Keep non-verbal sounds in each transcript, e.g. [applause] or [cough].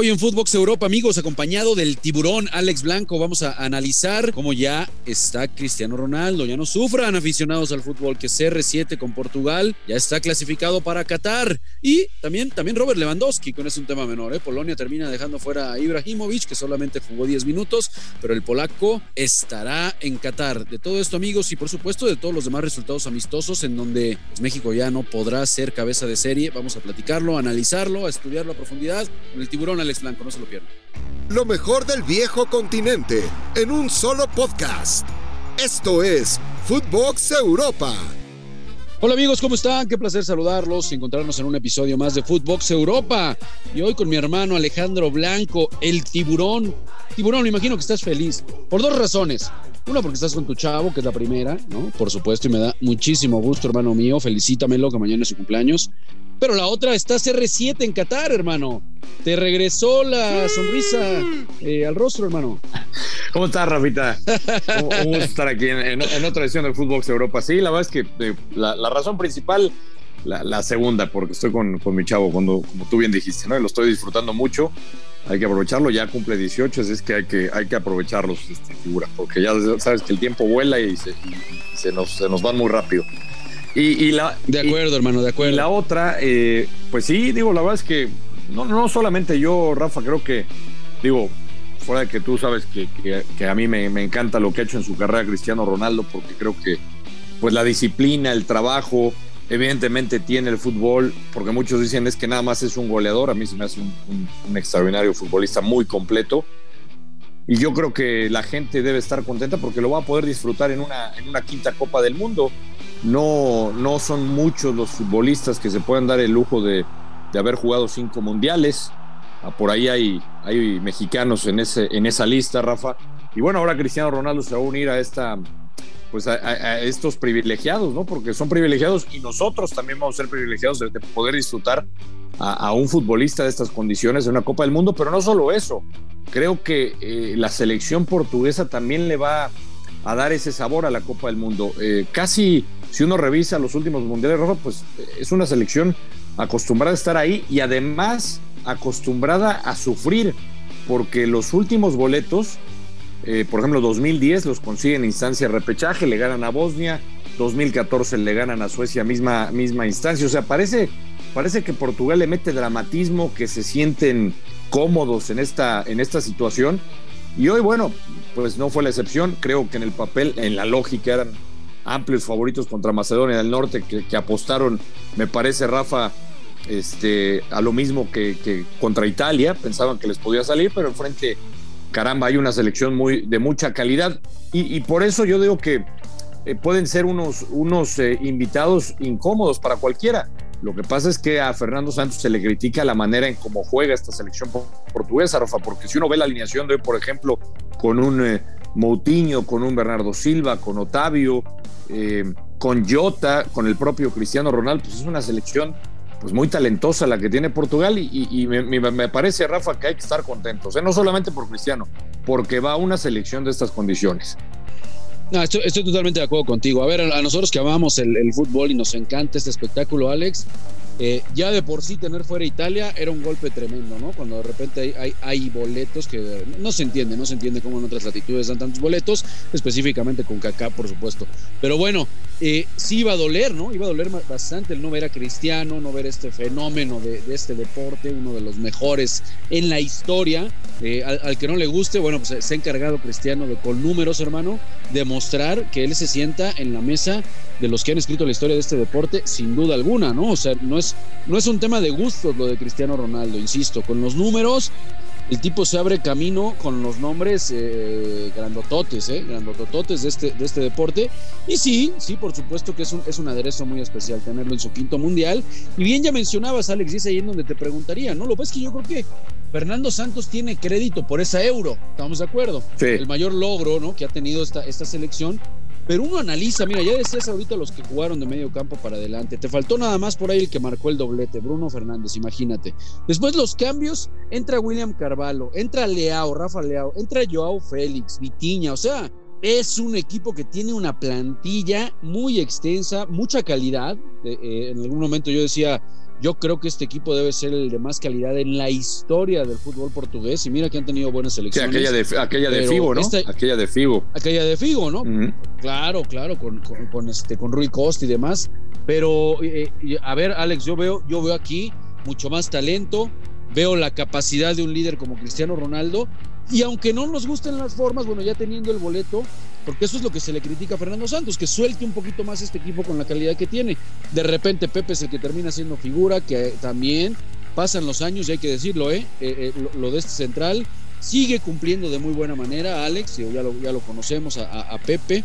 Hoy en Footbox Europa, amigos, acompañado del tiburón Alex Blanco, vamos a analizar cómo ya está Cristiano Ronaldo. Ya no sufran aficionados al fútbol, que CR7 con Portugal ya está clasificado para Qatar. Y también, también Robert Lewandowski, con ese un tema menor. ¿eh? Polonia termina dejando fuera a Ibrahimovic, que solamente jugó 10 minutos, pero el polaco estará en Qatar. De todo esto, amigos, y por supuesto de todos los demás resultados amistosos en donde pues, México ya no podrá ser cabeza de serie. Vamos a platicarlo, a analizarlo, a estudiarlo a profundidad con el tiburón Alex Blanco, no se lo pierdan. Lo mejor del viejo continente en un solo podcast. Esto es Footbox Europa. Hola amigos, ¿cómo están? Qué placer saludarlos y encontrarnos en un episodio más de Footbox Europa. Y hoy con mi hermano Alejandro Blanco, el tiburón. Tiburón, me imagino que estás feliz. Por dos razones. Una, porque estás con tu chavo, que es la primera, ¿no? Por supuesto, y me da muchísimo gusto, hermano mío. Felicítamelo, que mañana es su cumpleaños. Pero la otra, estás R7 en Qatar, hermano. Te regresó la sonrisa eh, al rostro, hermano. [laughs] ¿Cómo estás, Rafita? Un gusto estar aquí en, otra edición del Fútbol Europa. Sí, la verdad es que eh, la, razón principal, la, segunda, porque estoy con, mi chavo, cuando, como tú bien dijiste, ¿no? lo estoy disfrutando mucho. Hay que aprovecharlo, ya cumple 18, así es que hay que, hay que aprovecharlos, este, figura, porque ya sabes que el tiempo vuela y se, nos, se nos van muy rápido. Y, la, de acuerdo, hermano, de acuerdo. Y la otra, eh, pues sí, digo, la verdad es que no, no solamente yo, Rafa, creo que, digo, fuera de que tú sabes que, que, a mí me, encanta lo que ha hecho en su carrera Cristiano Ronaldo, porque creo que pues la disciplina, el trabajo, evidentemente tiene el fútbol, porque muchos dicen es que nada más es un goleador, a mí se me hace un, extraordinario futbolista muy completo. Y yo creo que la gente debe estar contenta porque lo va a poder disfrutar en una, en una quinta Copa del Mundo. No, no son muchos los futbolistas que se pueden dar el lujo de, haber jugado cinco mundiales. Ah, por ahí hay, hay mexicanos en, ese, en esa lista, Rafa. Y bueno, ahora Cristiano Ronaldo se va a unir a esta pues a, estos privilegiados, ¿no? Porque son privilegiados y nosotros también vamos a ser privilegiados de, poder disfrutar a, un futbolista de estas condiciones en una Copa del Mundo, pero no solo eso, creo que eh, la selección portuguesa también le va a dar ese sabor a la Copa del Mundo. Eh, casi si uno revisa los últimos mundiales, Rafa, pues es una selección acostumbrada a estar ahí y además acostumbrada a sufrir, porque los últimos boletos, eh, por ejemplo, 2010 los consiguen en instancia de repechaje, le ganan a Bosnia, 2014 le ganan a Suecia, misma, misma instancia. O sea, parece, parece que Portugal le mete dramatismo, que se sienten cómodos en esta, en esta situación. Y hoy, bueno, pues no fue la excepción. Creo que en el papel, en la lógica, eran amplios favoritos contra Macedonia del Norte que, apostaron, me parece, Rafa, este, a lo mismo que, contra Italia. Pensaban que les podía salir, pero enfrente, caramba, hay una selección muy, de mucha calidad. Y, por eso yo digo que eh, pueden ser unos, unos eh, invitados incómodos para cualquiera. Lo que pasa es que a Fernando Santos se le critica la manera en cómo juega esta selección portuguesa, Rafa, porque si uno ve la alineación de hoy, por ejemplo, con un eh, Moutinho, con un Bernardo Silva, con Otavio, eh, con Jota, con el propio Cristiano Ronaldo, pues es una selección pues muy talentosa la que tiene Portugal y, me, parece, Rafa, que hay que estar contentos, ¿eh? no solamente por Cristiano, porque va a una selección de estas condiciones. Estoy, totalmente de acuerdo contigo. A ver, a, nosotros que amamos el, fútbol y nos encanta este espectáculo, Alex, eh, ya de por sí tener fuera Italia era un golpe tremendo, ¿no? Cuando de repente hay, hay, boletos que no se entiende, no se entiende cómo en otras latitudes dan tantos boletos, específicamente con Kaká, por supuesto. Pero bueno, eh, sí iba a doler, ¿no? Iba a doler bastante el no ver a Cristiano, no ver este fenómeno de, este deporte, uno de los mejores en la historia. Eh, al, que no le guste, bueno, pues se ha encargado Cristiano de con números, hermano, demostrar que él se sienta en la mesa de los que han escrito la historia de este deporte, sin duda alguna, ¿no? O sea, no es, no es un tema de gustos lo de Cristiano Ronaldo, insisto, con los números, el tipo se abre camino con los nombres eh, grandototes, ¿eh? Grandotototes de este, de este deporte. Y sí, sí, por supuesto que es un, es un aderezo muy especial tenerlo en su quinto mundial. Y bien ya mencionabas, Alex, y es ahí en donde te preguntaría, ¿no? Lo ves que yo creo que Fernando Santos tiene crédito por esa euro, ¿estamos de acuerdo? Sí. El mayor logro, ¿no? Que ha tenido esta, esta selección pero uno analiza, mira, ya decías ahorita los que jugaron de medio campo para adelante. Te faltó nada más por ahí el que marcó el doblete, Bruno Fernández, imagínate. Después los cambios, entra William Carvalho, entra Leao, Rafa Leao, entra Joao Félix, Vitiña, o sea, es un equipo que tiene una plantilla muy extensa, mucha calidad. Eh, eh, en algún momento yo decía, Yo creo que este equipo debe ser el de más calidad en la historia del fútbol portugués. Y mira que han tenido buenas selecciones. Sí, aquella de, aquella de Figo, ¿no? aquella de Figo. Aquella de Figo, ¿no? Claro, claro, con, con, este, con Rui Costa y demás. Pero, eh, a ver, Alex, yo veo, yo veo aquí mucho más talento, veo la capacidad de un líder como Cristiano Ronaldo. Y aunque no nos gusten las formas, bueno, ya teniendo el boleto, porque eso es lo que se le critica a Fernando Santos, que suelte un poquito más este equipo con la calidad que tiene. De repente Pepe es el que termina siendo figura, que también pasan los años, y hay que decirlo, ¿eh? eh, eh lo, de este central sigue cumpliendo de muy buena manera, Alex, ya lo, ya lo conocemos a, Pepe.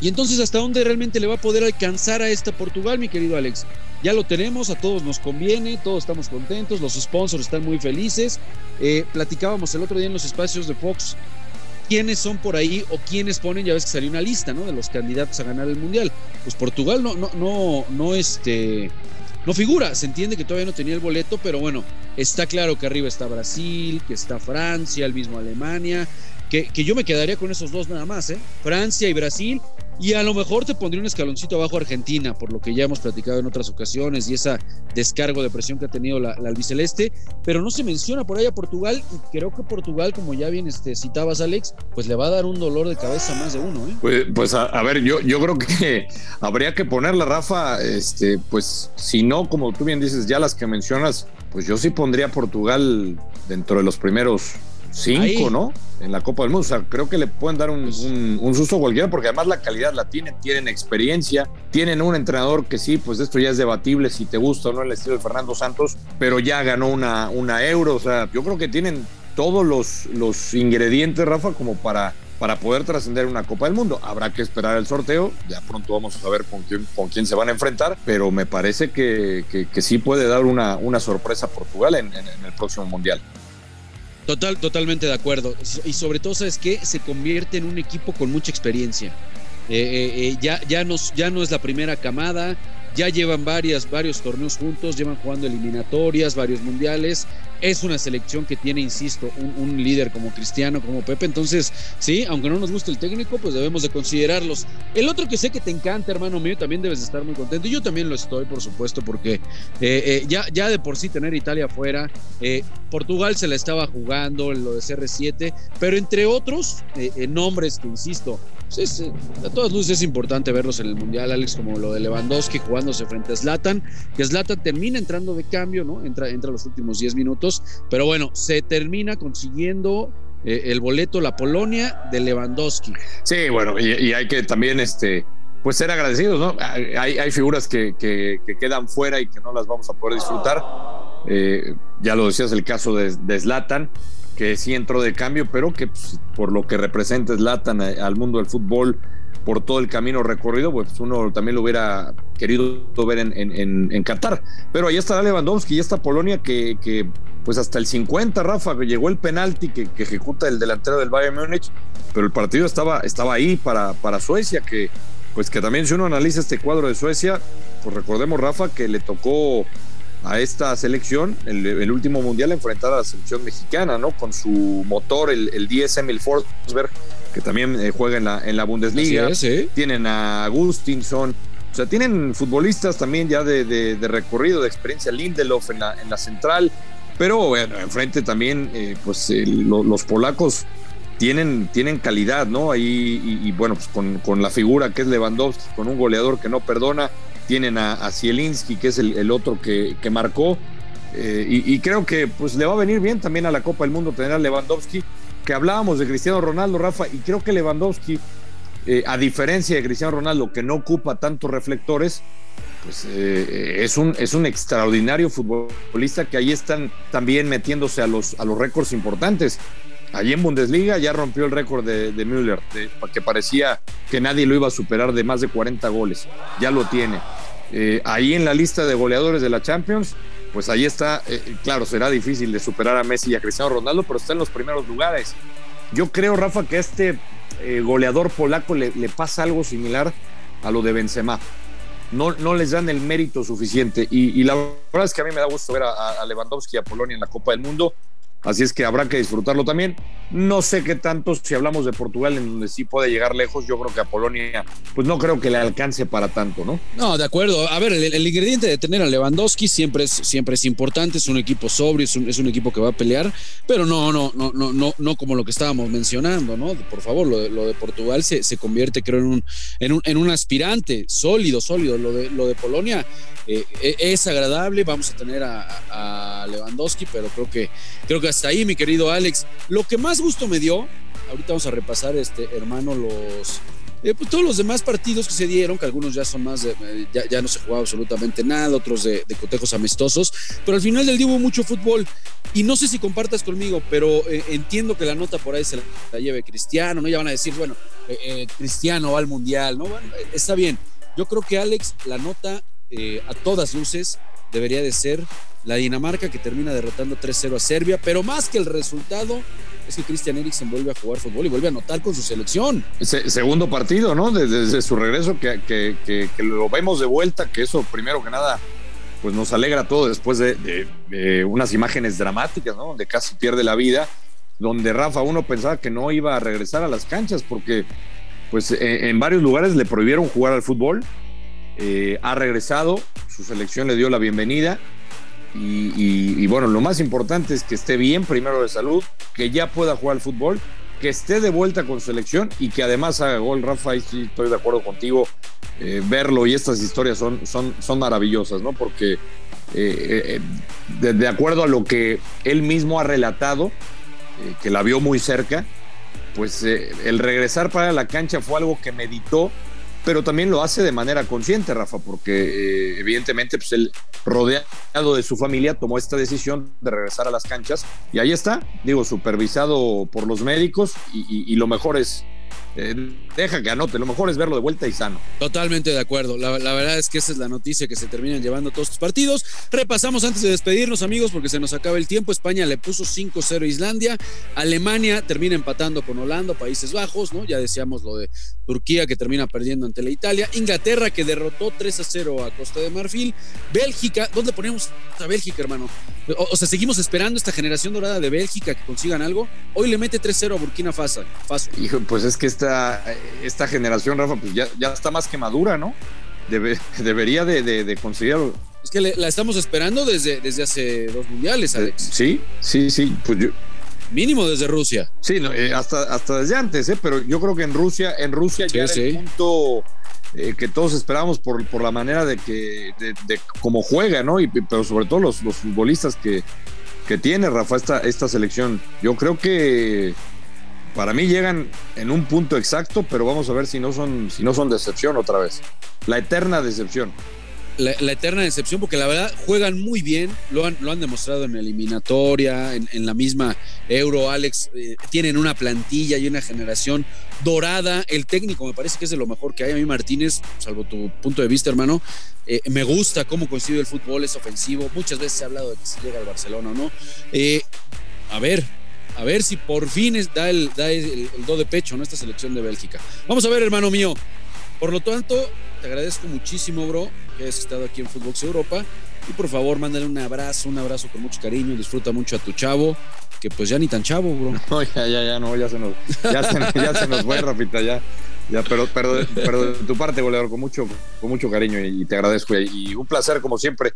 Y entonces, ¿hasta dónde realmente le va a poder alcanzar a esta Portugal, mi querido Alex? Ya lo tenemos, a todos nos conviene, todos estamos contentos, los sponsors están muy felices. Eh, platicábamos el otro día en los espacios de Fox quiénes son por ahí o quiénes ponen, ya ves que salió una lista, ¿no? De los candidatos a ganar el mundial. Pues Portugal no, no, no, no, este, no figura. Se entiende que todavía no tenía el boleto, pero bueno, está claro que arriba está Brasil, que está Francia, el mismo Alemania, que, que yo me quedaría con esos dos nada más, ¿eh? Francia y Brasil, y a lo mejor te pondría un escaloncito abajo Argentina, por lo que ya hemos platicado en otras ocasiones y esa descargo de presión que ha tenido la, albiceleste, pero no se menciona por ahí a Portugal y creo que Portugal, como ya bien este, citabas Alex, pues le va a dar un dolor de cabeza más de uno. ¿eh? Pues, pues a, ver, yo, yo creo que [laughs] habría que ponerla, Rafa, este, pues si no, como tú bien dices, ya las que mencionas, pues yo sí pondría Portugal dentro de los primeros cinco, ¿no? En la Copa del Mundo. O sea, creo que le pueden dar pues un, susto a cualquiera, porque además la calidad la tienen, tienen experiencia, tienen un entrenador que sí, pues esto ya es debatible si te gusta o no el estilo de Fernando Santos, pero ya ganó una, una euro. O sea, yo creo que tienen todos los, los ingredientes, Rafa, como para, para poder trascender una Copa del Mundo. Habrá que esperar el sorteo, ya pronto vamos a saber con quién, con quién se van a enfrentar, pero me parece que, que, sí puede dar una, una sorpresa a Portugal en el próximo Mundial. Total, totalmente de acuerdo. Y sobre todo, ¿sabes qué? Se convierte en un equipo con mucha experiencia. Eh, eh, eh, ya, ya, ya no es la primera camada, ya llevan varios torneos juntos, llevan jugando eliminatorias, varios mundiales. Es una selección que tiene, insisto, un, líder como Cristiano, como Pepe. Entonces, sí, aunque no nos guste el técnico, pues debemos de considerarlos. El otro que sé que te encanta, hermano mío, también debes de estar muy contento. Yo también lo estoy, por supuesto, porque eh, eh, ya, ya de por sí tener Italia afuera, eh, Portugal se la estaba jugando, lo de CR7, pero entre otros nombres que, insisto, a todas luces es importante verlos en el Mundial, Alex, como lo de Lewandowski jugándose frente a Zlatan, que Zlatan termina entrando de cambio, ¿no? Entra, entra los últimos 10 minutos, pero bueno, se termina consiguiendo eh, el boleto la Polonia de Lewandowski. Sí, bueno, y, hay que también este, pues ser agradecidos, ¿no? Hay, hay figuras que, que, quedan fuera y que no las vamos a poder disfrutar. Eh, ya lo decías, el caso de, de Zlatan que sí entró de cambio, pero que pues, por lo que representa Zlatan eh, al mundo del fútbol, por todo el camino recorrido, pues uno también lo hubiera querido ver en, en, en Qatar. Pero ahí está Lewandowski y esta Polonia que, que, pues hasta el 50, Rafa, llegó el penalti que, ejecuta el delantero del Bayern Múnich, pero el partido estaba, estaba ahí para, para Suecia, que pues que también si uno analiza este cuadro de Suecia, pues recordemos, Rafa, que le tocó a esta selección, el, último mundial, enfrentar a la selección mexicana, ¿no? Con su motor, el, el DSM, el Forsberg, que también eh, juega en la, en la Bundesliga. Tienen a Agustinson. O sea, tienen futbolistas también ya de, recorrido, de experiencia, Lindelof en la, en la central. Pero bueno, enfrente también, eh, pues los polacos tienen, tienen calidad, ¿no? Ahí, y, bueno, pues con, con, la figura que es Lewandowski, con un goleador que no perdona, tienen a, a que es el, otro que, marcó. Eh, y, creo que pues le va a venir bien también a la Copa del Mundo tener a Lewandowski, que hablábamos de Cristiano Ronaldo, Rafa, y creo que Lewandowski, eh, a diferencia de Cristiano Ronaldo, que no ocupa tantos reflectores, pues eh, es, un, es un extraordinario futbolista que ahí están también metiéndose a los, a los récords importantes. Allí en Bundesliga ya rompió el récord de, de Müller, que parecía que nadie lo iba a superar de más de 40 goles. Ya lo tiene. Eh, ahí en la lista de goleadores de la Champions, pues ahí está, eh, claro, será difícil de superar a Messi y a Cristiano Ronaldo, pero está en los primeros lugares. Yo creo, Rafa, que a este eh, goleador polaco le, pasa algo similar a lo de Benzema. No, no les dan el mérito suficiente. Y, la verdad es que a mí me da gusto ver a, a Lewandowski y a Polonia en la Copa del Mundo Así es que habrá que disfrutarlo también. No sé qué tanto si hablamos de Portugal, en donde sí puede llegar lejos. Yo creo que a Polonia, pues no creo que le alcance para tanto, ¿no? No, de acuerdo. A ver, el, ingrediente de tener a Lewandowski siempre es, siempre es importante. Es un equipo sobrio, es un, es un, equipo que va a pelear, pero no, no, no, no, no, no como lo que estábamos mencionando, ¿no? Por favor, lo de, lo de Portugal se, se convierte, creo, en un, en un, en un aspirante sólido, sólido. Lo de, lo de Polonia eh, e, es agradable. Vamos a tener a, a Lewandowski, pero creo que, creo que hasta ahí, mi querido Alex. Lo que más gusto me dio, ahorita vamos a repasar, este hermano, los eh, pues, todos los demás partidos que se dieron, que algunos ya son más, de, eh, ya, no se jugaba absolutamente nada, otros de, cotejos amistosos, pero al final del día hubo mucho fútbol. Y no sé si compartas conmigo, pero eh, entiendo que la nota por ahí se la, lleve Cristiano, ¿no? Ya van a decir, bueno, Cristiano va al Mundial, ¿no? está bien. Yo creo que Alex, la nota a todas luces debería de ser la Dinamarca que termina derrotando 3-0 a Serbia, pero más que el resultado es que Christian Eriksen vuelve a jugar fútbol y vuelve a anotar con su selección. segundo partido, ¿no? Desde, su regreso que, lo vemos de vuelta, que eso primero que nada pues nos alegra todo después de, unas imágenes dramáticas, ¿no? Donde casi pierde la vida, donde Rafa uno pensaba que no iba a regresar a las canchas porque pues e, en varios lugares le prohibieron jugar al fútbol, eh, ha regresado, su selección le dio la bienvenida y, bueno, lo más importante es que esté bien, primero de salud, que ya pueda jugar al fútbol, que esté de vuelta con selección y que además haga gol, Rafa, y sí estoy de acuerdo contigo, eh, verlo y estas historias son, son, son maravillosas, ¿no? Porque eh, eh, de, acuerdo a lo que él mismo ha relatado, que la vio muy cerca, pues el regresar para la cancha fue algo que meditó pero también lo hace de manera consciente, Rafa, porque eh, evidentemente pues, él, rodeado de su familia, tomó esta decisión de regresar a las canchas y ahí está, digo, supervisado por los médicos y lo mejor es eh, deja que anote, lo mejor es verlo de vuelta y sano. Totalmente de acuerdo, la, verdad es que esa es la noticia que se terminan llevando todos estos partidos. Repasamos antes de despedirnos amigos porque se nos acaba el tiempo, España le puso 5-0 a Islandia, Alemania termina empatando con Holanda, Países Bajos, ¿no? Ya decíamos lo de Turquía que termina perdiendo ante la Italia, Inglaterra que derrotó 3-0 a Costa de Marfil, Bélgica, ¿dónde ponemos a Bélgica hermano? O, sea, seguimos esperando esta generación dorada de Bélgica que consigan algo, hoy le mete 3-0 a Burkina Faso. Hijo, pues es que esta esta, generación, Rafa, pues ya, ya está más que madura, ¿no? [laughs] debería de, de, conseguirlo. Es que la estamos esperando desde, desde hace dos mundiales, eh, Alex. Sí, sí, sí. Pues yo, Mínimo desde Rusia. Sí, eh, hasta, hasta desde antes, ¿eh? pero yo creo que en Rusia, en Rusia ya era el punto eh, que todos esperábamos por, por la manera de que, de, cómo juega, ¿no? Y, pero sobre todo los, los futbolistas que, que tiene Rafa esta, esta selección. Yo creo que para mí llegan en un punto exacto, pero vamos a ver si no son, si no son decepción otra vez. La eterna decepción. La, eterna decepción, porque la verdad juegan muy bien, lo han, lo han demostrado en eliminatoria, en, la misma Euro, Alex, eh, tienen una plantilla y una generación dorada, el técnico me parece que es de lo mejor que hay, a mí Martínez, salvo tu punto de vista hermano, eh, me gusta cómo coincide el fútbol, es ofensivo, muchas veces se ha hablado de que se llega al Barcelona o no, eh, a ver, a ver si por fin da el, da el, do de pecho, ¿no? Esta selección de Bélgica. Vamos a ver, hermano mío. Por lo tanto, te agradezco muchísimo, bro, que hayas estado aquí en Footbox Europa. Y por favor, mándale un abrazo, un abrazo con mucho cariño. Disfruta mucho a tu chavo, que pues ya ni tan chavo, bro. [laughs] No, ya, ya, ya, no, ya se nos, ya se, nos fue, Rapita, ya. Ya, pero, pero, pero de tu parte, goleador, con mucho, con mucho cariño y, te agradezco. Y, un placer, como siempre,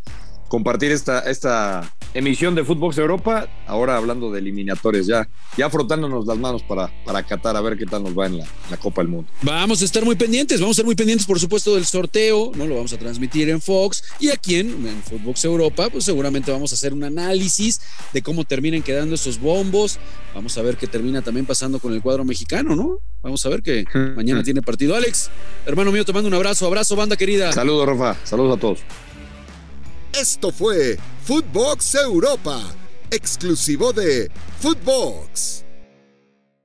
compartir esta, esta emisión de Footbox Europa. Ahora hablando de eliminatorios, ya, ya frotándonos las manos para, para Qatar a ver qué tal nos va en la, la, Copa del Mundo. Vamos a estar muy pendientes, vamos a estar muy pendientes, por supuesto, del sorteo. No lo vamos a transmitir en Fox. Y aquí en, en Footbox Europa, pues seguramente vamos a hacer un análisis de cómo terminan quedando esos bombos. Vamos a ver qué termina también pasando con el cuadro mexicano, ¿no? Vamos a ver que mañana tiene partido. Alex, hermano mío, te mando un abrazo. Abrazo, banda querida. Saludos, Rafa. Saludos a todos. Esto fue Footbox Europa, exclusivo de Footbox.